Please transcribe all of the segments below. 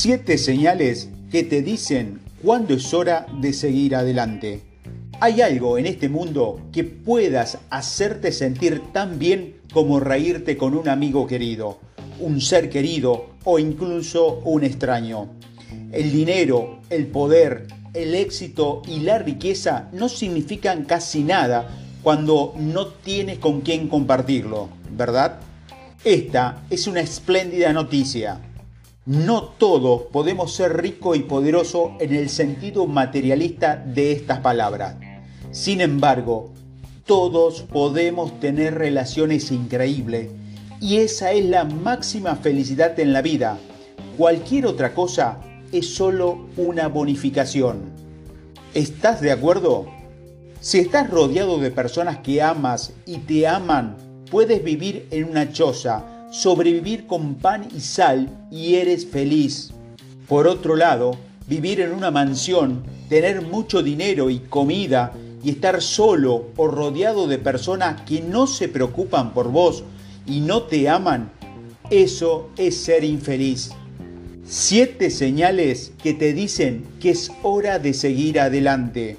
Siete señales que te dicen cuándo es hora de seguir adelante. ¿Hay algo en este mundo que puedas hacerte sentir tan bien como reírte con un amigo querido, un ser querido o incluso un extraño? El dinero, el poder, el éxito y la riqueza no significan casi nada cuando no tienes con quién compartirlo, ¿verdad? Esta es una espléndida noticia. No todos podemos ser rico y poderoso en el sentido materialista de estas palabras. Sin embargo, todos podemos tener relaciones increíbles y esa es la máxima felicidad en la vida. Cualquier otra cosa es solo una bonificación. ¿Estás de acuerdo? Si estás rodeado de personas que amas y te aman, puedes vivir en una choza sobrevivir con pan y sal y eres feliz. Por otro lado, vivir en una mansión, tener mucho dinero y comida y estar solo o rodeado de personas que no se preocupan por vos y no te aman, eso es ser infeliz. Siete señales que te dicen que es hora de seguir adelante.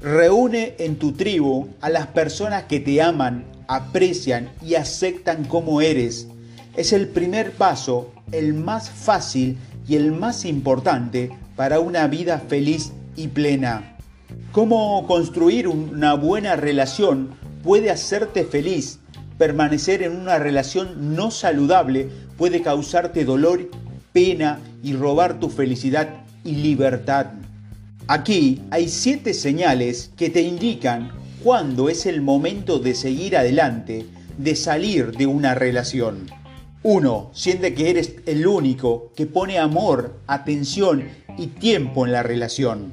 Reúne en tu tribu a las personas que te aman, aprecian y aceptan como eres es el primer paso, el más fácil y el más importante para una vida feliz y plena. ¿Cómo construir una buena relación puede hacerte feliz? Permanecer en una relación no saludable puede causarte dolor, pena y robar tu felicidad y libertad. Aquí hay siete señales que te indican cuándo es el momento de seguir adelante, de salir de una relación. Uno, siente que eres el único que pone amor, atención y tiempo en la relación.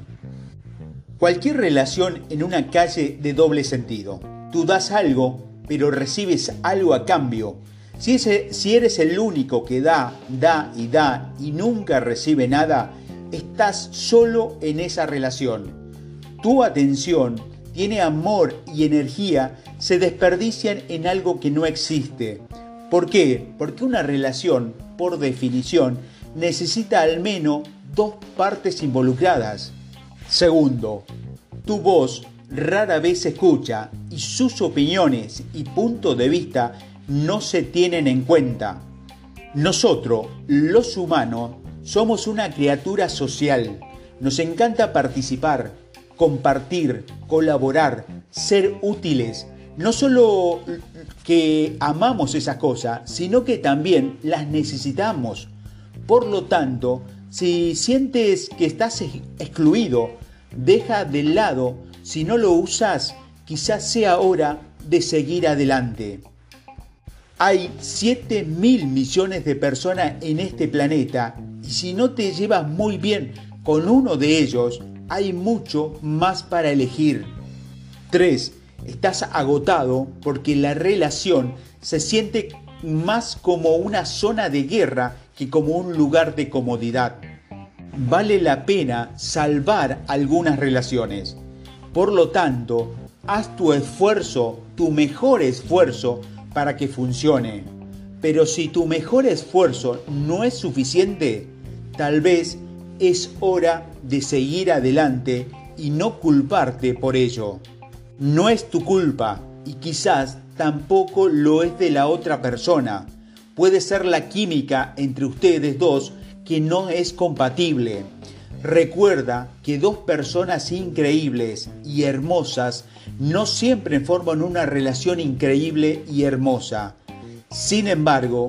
Cualquier relación en una calle de doble sentido. Tú das algo, pero recibes algo a cambio. Si, si eres el único que da, da y da y nunca recibe nada, estás solo en esa relación. Tu atención tiene amor y energía se desperdician en algo que no existe. ¿Por qué? Porque una relación, por definición, necesita al menos dos partes involucradas. Segundo, tu voz rara vez se escucha y sus opiniones y puntos de vista no se tienen en cuenta. Nosotros, los humanos, somos una criatura social. Nos encanta participar, compartir, colaborar, ser útiles, no solo que amamos esas cosas, sino que también las necesitamos. Por lo tanto, si sientes que estás excluido, deja de lado, si no lo usas, quizás sea hora de seguir adelante. Hay 7 mil millones de personas en este planeta y si no te llevas muy bien con uno de ellos, hay mucho más para elegir. 3 estás agotado porque la relación se siente más como una zona de guerra que como un lugar de comodidad. Vale la pena salvar algunas relaciones. Por lo tanto, haz tu esfuerzo, tu mejor esfuerzo para que funcione. Pero si tu mejor esfuerzo no es suficiente, tal vez es hora de seguir adelante y no culparte por ello. No es tu culpa y quizás tampoco lo es de la otra persona. Puede ser la química entre ustedes dos que no es compatible. Recuerda que dos personas increíbles y hermosas no siempre forman una relación increíble y hermosa. Sin embargo,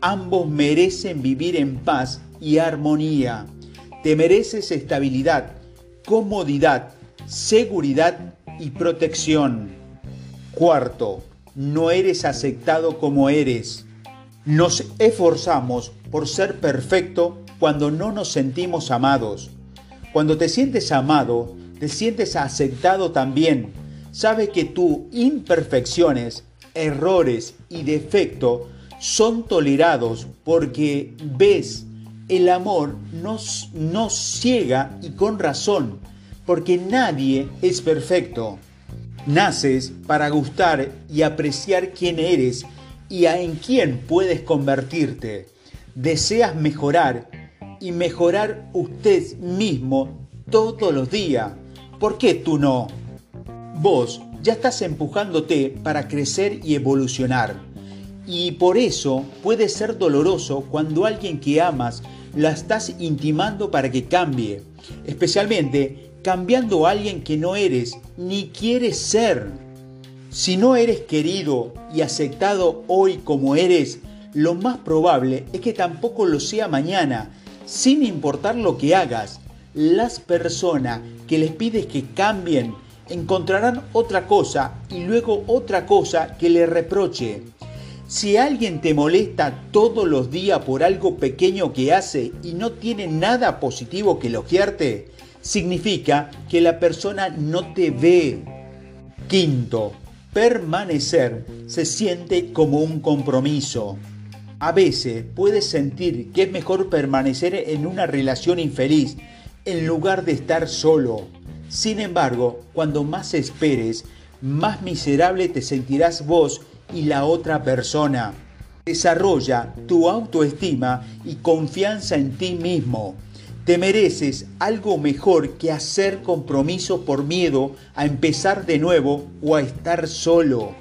ambos merecen vivir en paz y armonía. Te mereces estabilidad, comodidad, seguridad y protección. Cuarto, no eres aceptado como eres. Nos esforzamos por ser perfecto cuando no nos sentimos amados. Cuando te sientes amado, te sientes aceptado también. Sabes que tus imperfecciones, errores y defectos son tolerados porque ves el amor nos, nos ciega y con razón porque nadie es perfecto. Naces para gustar y apreciar quién eres y en quién puedes convertirte. Deseas mejorar y mejorar usted mismo todos los días. ¿Por qué tú no? Vos ya estás empujándote para crecer y evolucionar. Y por eso puede ser doloroso cuando alguien que amas la estás intimando para que cambie, especialmente cambiando a alguien que no eres ni quieres ser. Si no eres querido y aceptado hoy como eres, lo más probable es que tampoco lo sea mañana, sin importar lo que hagas. Las personas que les pides que cambien encontrarán otra cosa y luego otra cosa que le reproche. Si alguien te molesta todos los días por algo pequeño que hace y no tiene nada positivo que elogiarte, significa que la persona no te ve. Quinto, permanecer se siente como un compromiso. A veces puedes sentir que es mejor permanecer en una relación infeliz en lugar de estar solo. Sin embargo, cuando más esperes, más miserable te sentirás vos y la otra persona. Desarrolla tu autoestima y confianza en ti mismo. Te mereces algo mejor que hacer compromiso por miedo a empezar de nuevo o a estar solo.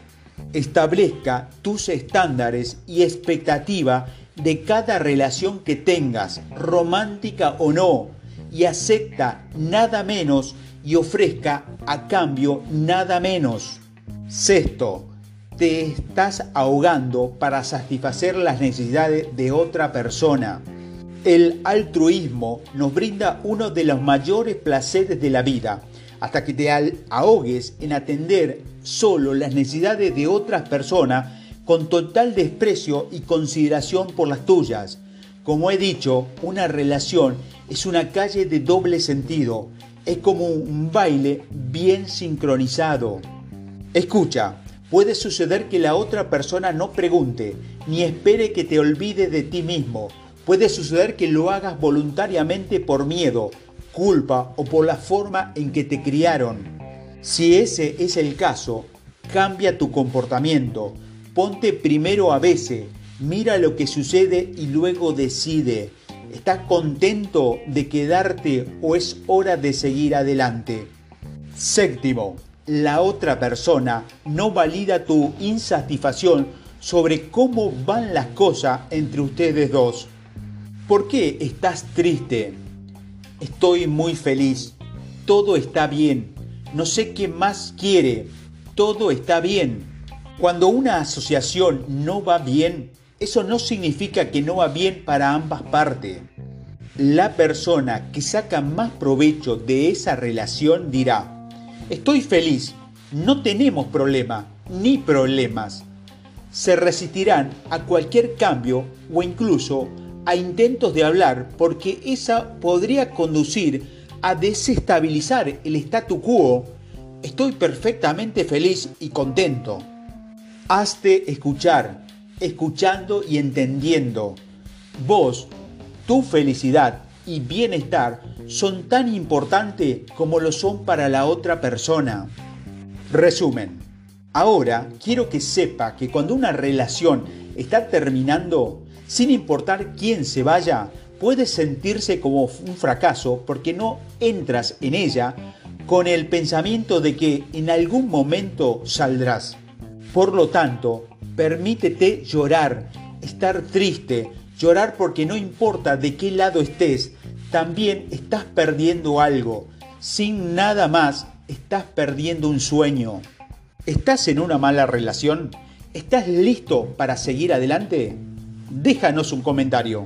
Establezca tus estándares y expectativa de cada relación que tengas, romántica o no, y acepta nada menos y ofrezca a cambio nada menos. Sexto, te estás ahogando para satisfacer las necesidades de otra persona. El altruismo nos brinda uno de los mayores placeres de la vida, hasta que te ahogues en atender solo las necesidades de otras personas con total desprecio y consideración por las tuyas. Como he dicho, una relación es una calle de doble sentido es como un baile bien sincronizado. Escucha, puede suceder que la otra persona no pregunte ni espere que te olvides de ti mismo. Puede suceder que lo hagas voluntariamente por miedo, culpa o por la forma en que te criaron. Si ese es el caso, cambia tu comportamiento. Ponte primero a veces, mira lo que sucede y luego decide. ¿Estás contento de quedarte o es hora de seguir adelante? Séptimo, la otra persona no valida tu insatisfacción sobre cómo van las cosas entre ustedes dos. ¿Por qué estás triste? Estoy muy feliz. Todo está bien. No sé qué más quiere. Todo está bien. Cuando una asociación no va bien, eso no significa que no va bien para ambas partes. La persona que saca más provecho de esa relación dirá, estoy feliz, no tenemos problema ni problemas. Se resistirán a cualquier cambio o incluso a intentos de hablar porque esa podría conducir a desestabilizar el statu quo. Estoy perfectamente feliz y contento. Hazte escuchar escuchando y entendiendo. Vos, tu felicidad y bienestar son tan importantes como lo son para la otra persona. Resumen. Ahora quiero que sepa que cuando una relación está terminando, sin importar quién se vaya, puede sentirse como un fracaso porque no entras en ella con el pensamiento de que en algún momento saldrás. Por lo tanto, Permítete llorar, estar triste, llorar porque no importa de qué lado estés, también estás perdiendo algo. Sin nada más, estás perdiendo un sueño. ¿Estás en una mala relación? ¿Estás listo para seguir adelante? Déjanos un comentario.